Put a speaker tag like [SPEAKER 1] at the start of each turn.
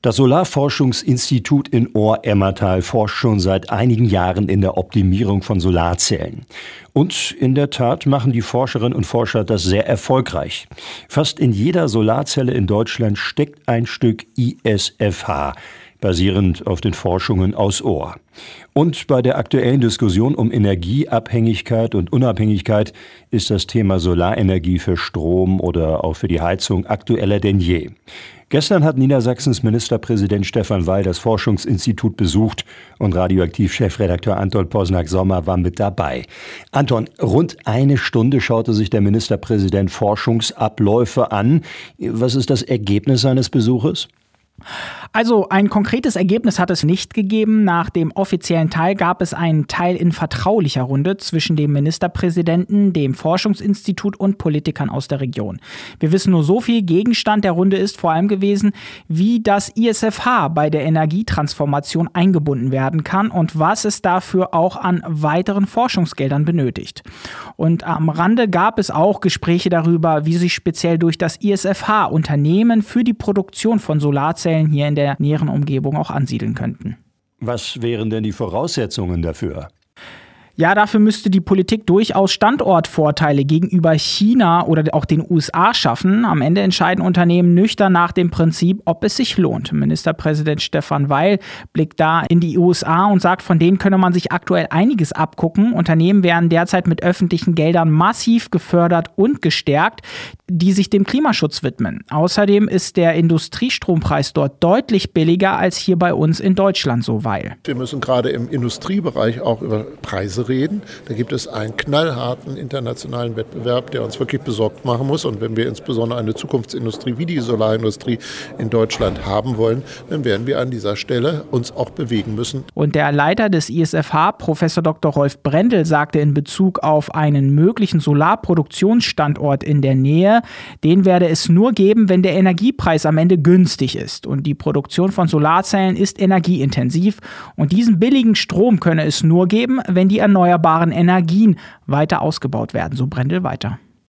[SPEAKER 1] Das Solarforschungsinstitut in Ohr-Emmertal forscht schon seit einigen Jahren in der Optimierung von Solarzellen. Und in der Tat machen die Forscherinnen und Forscher das sehr erfolgreich. Fast in jeder Solarzelle in Deutschland steckt ein Stück ISFH, basierend auf den Forschungen aus Ohr. Und bei der aktuellen Diskussion um Energieabhängigkeit und Unabhängigkeit ist das Thema Solarenergie für Strom oder auch für die Heizung aktueller denn je. Gestern hat Niedersachsens Ministerpräsident Stefan Weil das Forschungsinstitut besucht und Radioaktiv-Chefredakteur Anton Posnack-Sommer war mit dabei. Anton, rund eine Stunde schaute sich der Ministerpräsident Forschungsabläufe an. Was ist das Ergebnis seines Besuches?
[SPEAKER 2] Also ein konkretes Ergebnis hat es nicht gegeben. Nach dem offiziellen Teil gab es einen Teil in vertraulicher Runde zwischen dem Ministerpräsidenten, dem Forschungsinstitut und Politikern aus der Region. Wir wissen nur so viel. Gegenstand der Runde ist vor allem gewesen, wie das ISFH bei der Energietransformation eingebunden werden kann und was es dafür auch an weiteren Forschungsgeldern benötigt. Und am Rande gab es auch Gespräche darüber, wie sich speziell durch das ISFH Unternehmen für die Produktion von Solarzellen hier in der näheren Umgebung auch ansiedeln könnten.
[SPEAKER 1] Was wären denn die Voraussetzungen dafür?
[SPEAKER 2] Ja, dafür müsste die Politik durchaus Standortvorteile gegenüber China oder auch den USA schaffen. Am Ende entscheiden Unternehmen nüchtern nach dem Prinzip, ob es sich lohnt. Ministerpräsident Stefan Weil blickt da in die USA und sagt, von denen könne man sich aktuell einiges abgucken. Unternehmen werden derzeit mit öffentlichen Geldern massiv gefördert und gestärkt, die sich dem Klimaschutz widmen. Außerdem ist der Industriestrompreis dort deutlich billiger als hier bei uns in Deutschland, so Weil.
[SPEAKER 3] Wir müssen gerade im Industriebereich auch über Preise reden. Da gibt es einen knallharten internationalen Wettbewerb, der uns wirklich besorgt machen muss. Und wenn wir insbesondere eine Zukunftsindustrie wie die Solarindustrie in Deutschland haben wollen, dann werden wir an dieser Stelle uns auch bewegen müssen.
[SPEAKER 2] Und der Leiter des ISFH, Professor Dr. Rolf Brendel, sagte in Bezug auf einen möglichen Solarproduktionsstandort in der Nähe, den werde es nur geben, wenn der Energiepreis am Ende günstig ist. Und die Produktion von Solarzellen ist energieintensiv. Und diesen billigen Strom könne es nur geben, wenn die erneuerbaren erneuerbaren Energien weiter ausgebaut werden. So Brendel weiter.